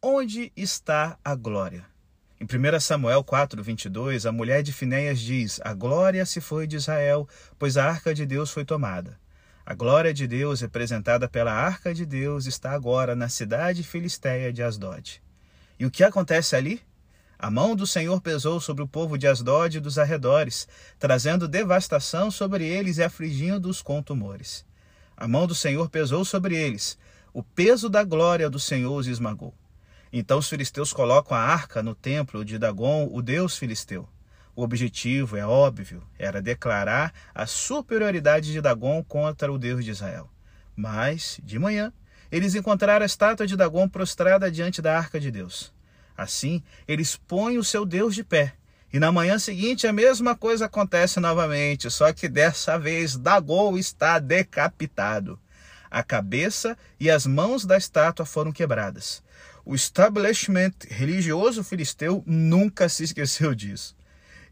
onde está a glória? Em 1 Samuel 4, 22, a mulher de Finéias diz: A glória se foi de Israel, pois a arca de Deus foi tomada. A glória de Deus, representada pela arca de Deus, está agora na cidade filisteia de Asdod. E o que acontece ali? A mão do Senhor pesou sobre o povo de Asdod e dos arredores, trazendo devastação sobre eles e afligindo-os com tumores. A mão do Senhor pesou sobre eles, o peso da glória do Senhor os esmagou. Então os filisteus colocam a arca no templo de Dagon, o deus filisteu. O objetivo, é óbvio, era declarar a superioridade de Dagon contra o Deus de Israel. Mas, de manhã, eles encontraram a estátua de Dagon prostrada diante da arca de Deus. Assim, eles põem o seu Deus de pé. E na manhã seguinte a mesma coisa acontece novamente, só que dessa vez Dagon está decapitado. A cabeça e as mãos da estátua foram quebradas. O establishment religioso filisteu nunca se esqueceu disso.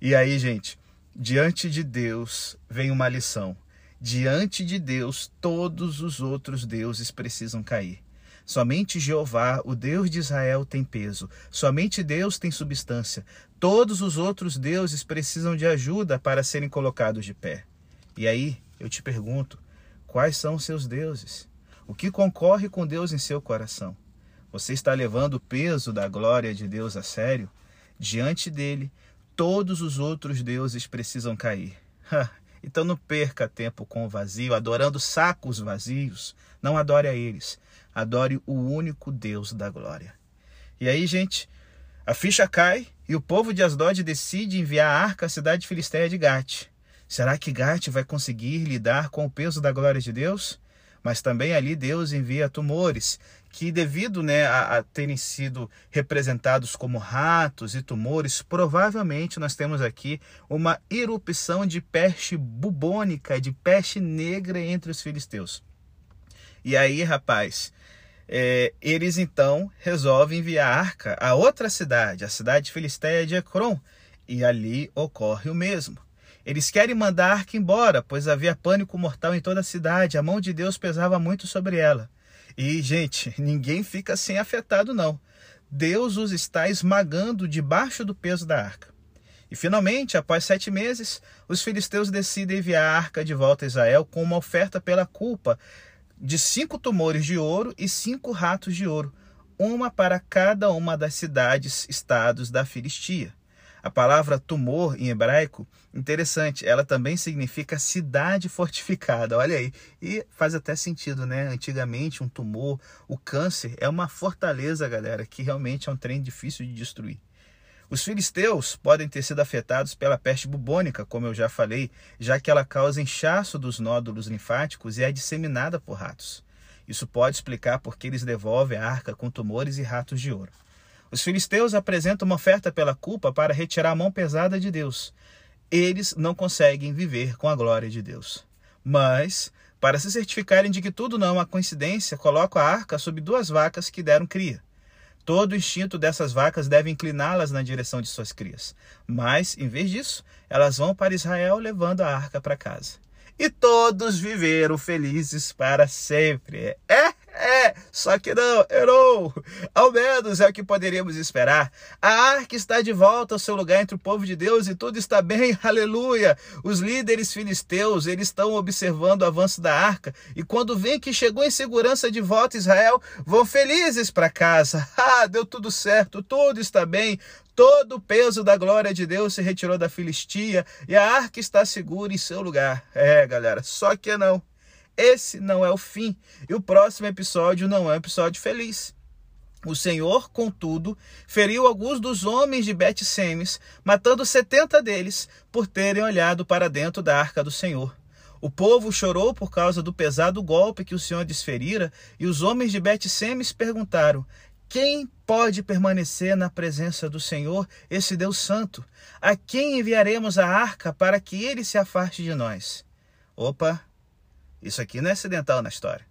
E aí, gente, diante de Deus vem uma lição. Diante de Deus, todos os outros deuses precisam cair. Somente Jeová, o Deus de Israel, tem peso. Somente Deus tem substância. Todos os outros deuses precisam de ajuda para serem colocados de pé. E aí, eu te pergunto: quais são os seus deuses? O que concorre com Deus em seu coração? Você está levando o peso da glória de Deus a sério? Diante dele, todos os outros deuses precisam cair. então não perca tempo com o vazio, adorando sacos vazios. Não adore a eles. Adore o único Deus da glória. E aí, gente, a ficha cai e o povo de Asdod decide enviar a arca à cidade filisteia de Gate. Será que Gate vai conseguir lidar com o peso da glória de Deus? mas também ali Deus envia tumores que, devido né, a, a, terem sido representados como ratos e tumores, provavelmente nós temos aqui uma erupção de peste bubônica, de peste negra entre os filisteus. E aí, rapaz, é, eles então resolvem enviar a arca a outra cidade, a cidade filisteia de Ecrom, e ali ocorre o mesmo. Eles querem mandar a arca embora, pois havia pânico mortal em toda a cidade. A mão de Deus pesava muito sobre ela. E, gente, ninguém fica sem afetado, não. Deus os está esmagando debaixo do peso da arca. E finalmente, após sete meses, os filisteus decidem enviar a arca de volta a Israel com uma oferta pela culpa de cinco tumores de ouro e cinco ratos de ouro, uma para cada uma das cidades, estados da Filistia. A palavra tumor em hebraico, interessante, ela também significa cidade fortificada. Olha aí. E faz até sentido, né? Antigamente, um tumor, o câncer, é uma fortaleza, galera, que realmente é um trem difícil de destruir. Os filisteus podem ter sido afetados pela peste bubônica, como eu já falei, já que ela causa inchaço dos nódulos linfáticos e é disseminada por ratos. Isso pode explicar por que eles devolvem a arca com tumores e ratos de ouro. Os filisteus apresentam uma oferta pela culpa para retirar a mão pesada de Deus. Eles não conseguem viver com a glória de Deus. Mas, para se certificarem de que tudo não é uma coincidência, colocam a arca sob duas vacas que deram cria. Todo o instinto dessas vacas deve incliná-las na direção de suas crias. Mas, em vez disso, elas vão para Israel levando a arca para casa. E todos viveram felizes para sempre. É é, só que não, errou. Ao menos é o que poderíamos esperar. A arca está de volta ao seu lugar entre o povo de Deus e tudo está bem, aleluia. Os líderes filisteus, eles estão observando o avanço da arca e quando veem que chegou em segurança de volta Israel, vão felizes para casa. Ah, deu tudo certo, tudo está bem. Todo o peso da glória de Deus se retirou da Filistia e a arca está segura em seu lugar. É, galera, só que não. Esse não é o fim. E o próximo episódio não é um episódio feliz. O Senhor, contudo, feriu alguns dos homens de Bet-Semes, matando setenta deles por terem olhado para dentro da arca do Senhor. O povo chorou por causa do pesado golpe que o Senhor desferira, e os homens de Bet-Semes perguntaram: Quem pode permanecer na presença do Senhor, esse Deus Santo? A quem enviaremos a arca para que ele se afaste de nós? Opa, isso aqui não é acidental na história.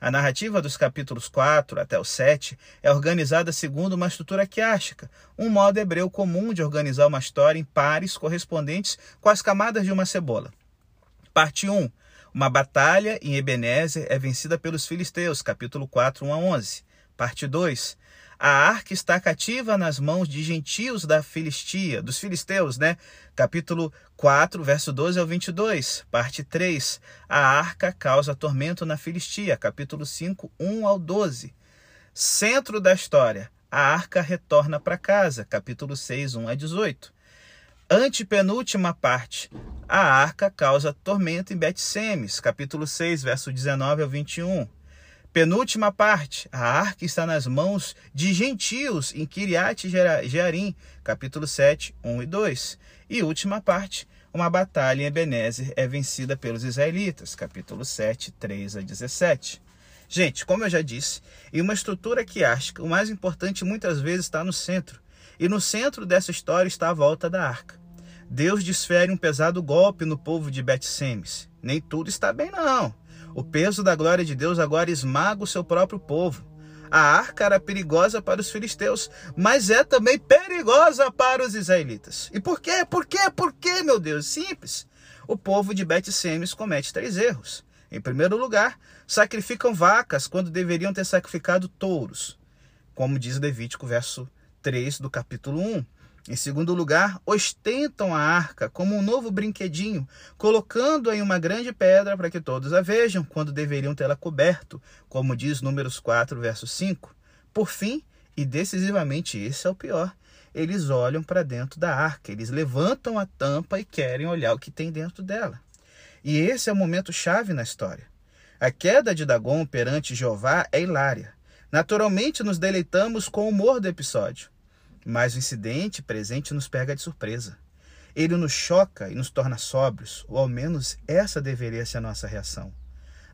A narrativa dos capítulos 4 até o 7 é organizada segundo uma estrutura quiástica, um modo hebreu comum de organizar uma história em pares correspondentes com as camadas de uma cebola. Parte 1. Uma batalha em Ebenezer é vencida pelos filisteus, capítulo 4, 1 a 11. Parte 2. A arca está cativa nas mãos de gentios da Filistia, dos filisteus, né? Capítulo 4, verso 12 ao 22. Parte 3. A arca causa tormento na Filistia. Capítulo 5, 1 ao 12. Centro da história. A arca retorna para casa. Capítulo 6, 1 a 18. Antepenúltima parte. A arca causa tormento em Bet-Semes. Capítulo 6, verso 19 ao 21. Penúltima parte, a arca está nas mãos de gentios em Kiriat Jearim, capítulo 7, 1 e 2. E última parte, uma batalha em Ebenezer é vencida pelos israelitas, capítulo 7, 3 a 17. Gente, como eu já disse, em uma estrutura quiástica, o mais importante muitas vezes está no centro. E no centro dessa história está a volta da arca. Deus desfere um pesado golpe no povo de Bet-Semes. Nem tudo está bem, não. O peso da glória de Deus agora esmaga o seu próprio povo. A arca era perigosa para os filisteus, mas é também perigosa para os israelitas. E por quê? Por quê? Por quê, meu Deus? Simples. O povo de Bet-Semes comete três erros. Em primeiro lugar, sacrificam vacas quando deveriam ter sacrificado touros, como diz Levítico, verso 3 do capítulo 1. Em segundo lugar, ostentam a arca como um novo brinquedinho, colocando-a em uma grande pedra para que todos a vejam, quando deveriam tê-la coberto, como diz Números 4, verso 5. Por fim, e decisivamente esse é o pior, eles olham para dentro da arca, eles levantam a tampa e querem olhar o que tem dentro dela. E esse é o momento chave na história. A queda de Dagon perante Jeová é hilária. Naturalmente nos deleitamos com o humor do episódio. Mas o incidente presente nos pega de surpresa. Ele nos choca e nos torna sóbrios, ou ao menos essa deveria ser a nossa reação.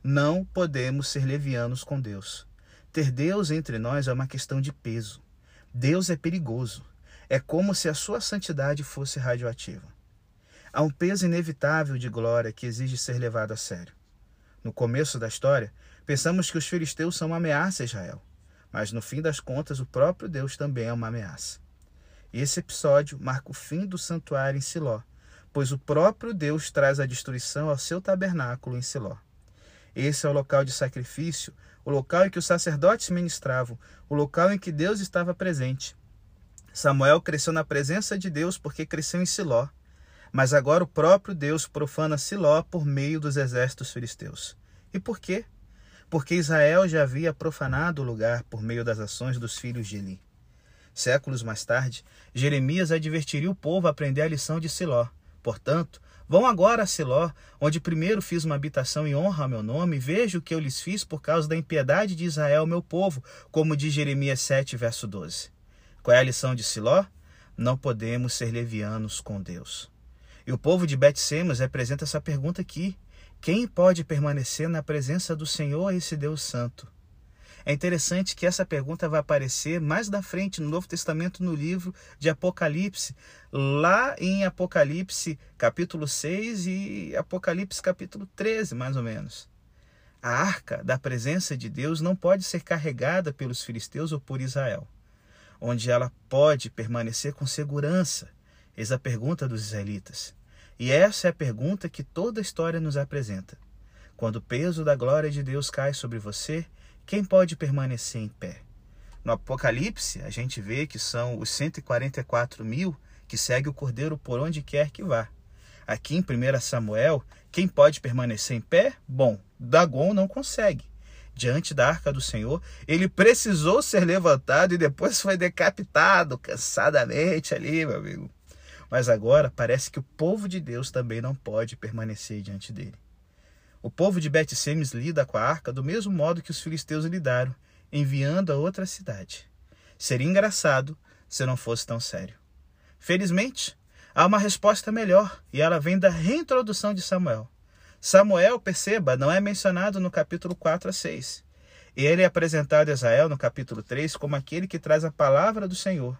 Não podemos ser levianos com Deus. Ter Deus entre nós é uma questão de peso. Deus é perigoso. É como se a sua santidade fosse radioativa. Há um peso inevitável de glória que exige ser levado a sério. No começo da história, pensamos que os filisteus são uma ameaça a Israel, mas no fim das contas, o próprio Deus também é uma ameaça. Esse episódio marca o fim do santuário em Siló, pois o próprio Deus traz a destruição ao seu tabernáculo em Siló. Esse é o local de sacrifício, o local em que os sacerdotes ministravam, o local em que Deus estava presente. Samuel cresceu na presença de Deus porque cresceu em Siló, mas agora o próprio Deus profana Siló por meio dos exércitos filisteus. E por quê? Porque Israel já havia profanado o lugar por meio das ações dos filhos de Eli. Séculos mais tarde, Jeremias advertiria o povo a aprender a lição de Siló. Portanto, vão agora a Siló, onde primeiro fiz uma habitação em honra ao meu nome, e vejo o que eu lhes fiz por causa da impiedade de Israel, meu povo, como diz Jeremias 7, verso 12. Qual é a lição de Siló? Não podemos ser levianos com Deus. E o povo de Bet-Semes apresenta essa pergunta aqui. Quem pode permanecer na presença do Senhor, esse Deus Santo? É interessante que essa pergunta vai aparecer mais da frente no Novo Testamento, no livro de Apocalipse, lá em Apocalipse capítulo 6 e Apocalipse capítulo 13, mais ou menos. A arca da presença de Deus não pode ser carregada pelos filisteus ou por Israel, onde ela pode permanecer com segurança. Eis a pergunta dos israelitas. E essa é a pergunta que toda a história nos apresenta. Quando o peso da glória de Deus cai sobre você, quem pode permanecer em pé? No Apocalipse, a gente vê que são os 144 mil que seguem o Cordeiro por onde quer que vá. Aqui em 1 Samuel, quem pode permanecer em pé? Bom, Dagon não consegue. Diante da arca do Senhor, ele precisou ser levantado e depois foi decapitado cansadamente ali, meu amigo. Mas agora parece que o povo de Deus também não pode permanecer diante dele. O povo de Bet-Semes lida com a arca do mesmo modo que os filisteus lidaram, enviando a outra cidade. Seria engraçado se não fosse tão sério. Felizmente, há uma resposta melhor e ela vem da reintrodução de Samuel. Samuel, perceba, não é mencionado no capítulo 4 a 6. Ele é apresentado a Israel no capítulo 3 como aquele que traz a palavra do Senhor.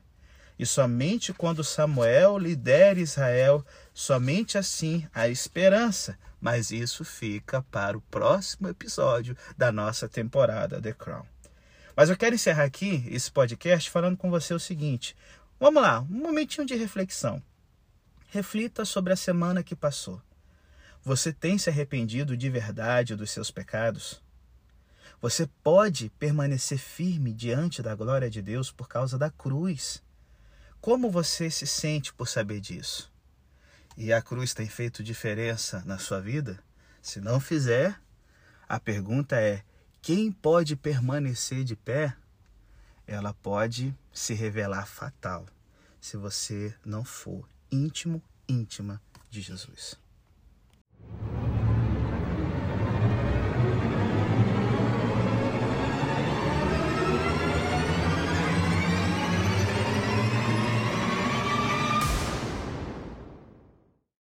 E somente quando Samuel lidera Israel, somente assim há esperança. Mas isso fica para o próximo episódio da nossa temporada The Crown. Mas eu quero encerrar aqui esse podcast falando com você o seguinte: vamos lá, um momentinho de reflexão. Reflita sobre a semana que passou. Você tem se arrependido de verdade dos seus pecados? Você pode permanecer firme diante da glória de Deus por causa da cruz. Como você se sente por saber disso? E a cruz tem feito diferença na sua vida? Se não fizer, a pergunta é: quem pode permanecer de pé? Ela pode se revelar fatal se você não for íntimo, íntima de Jesus.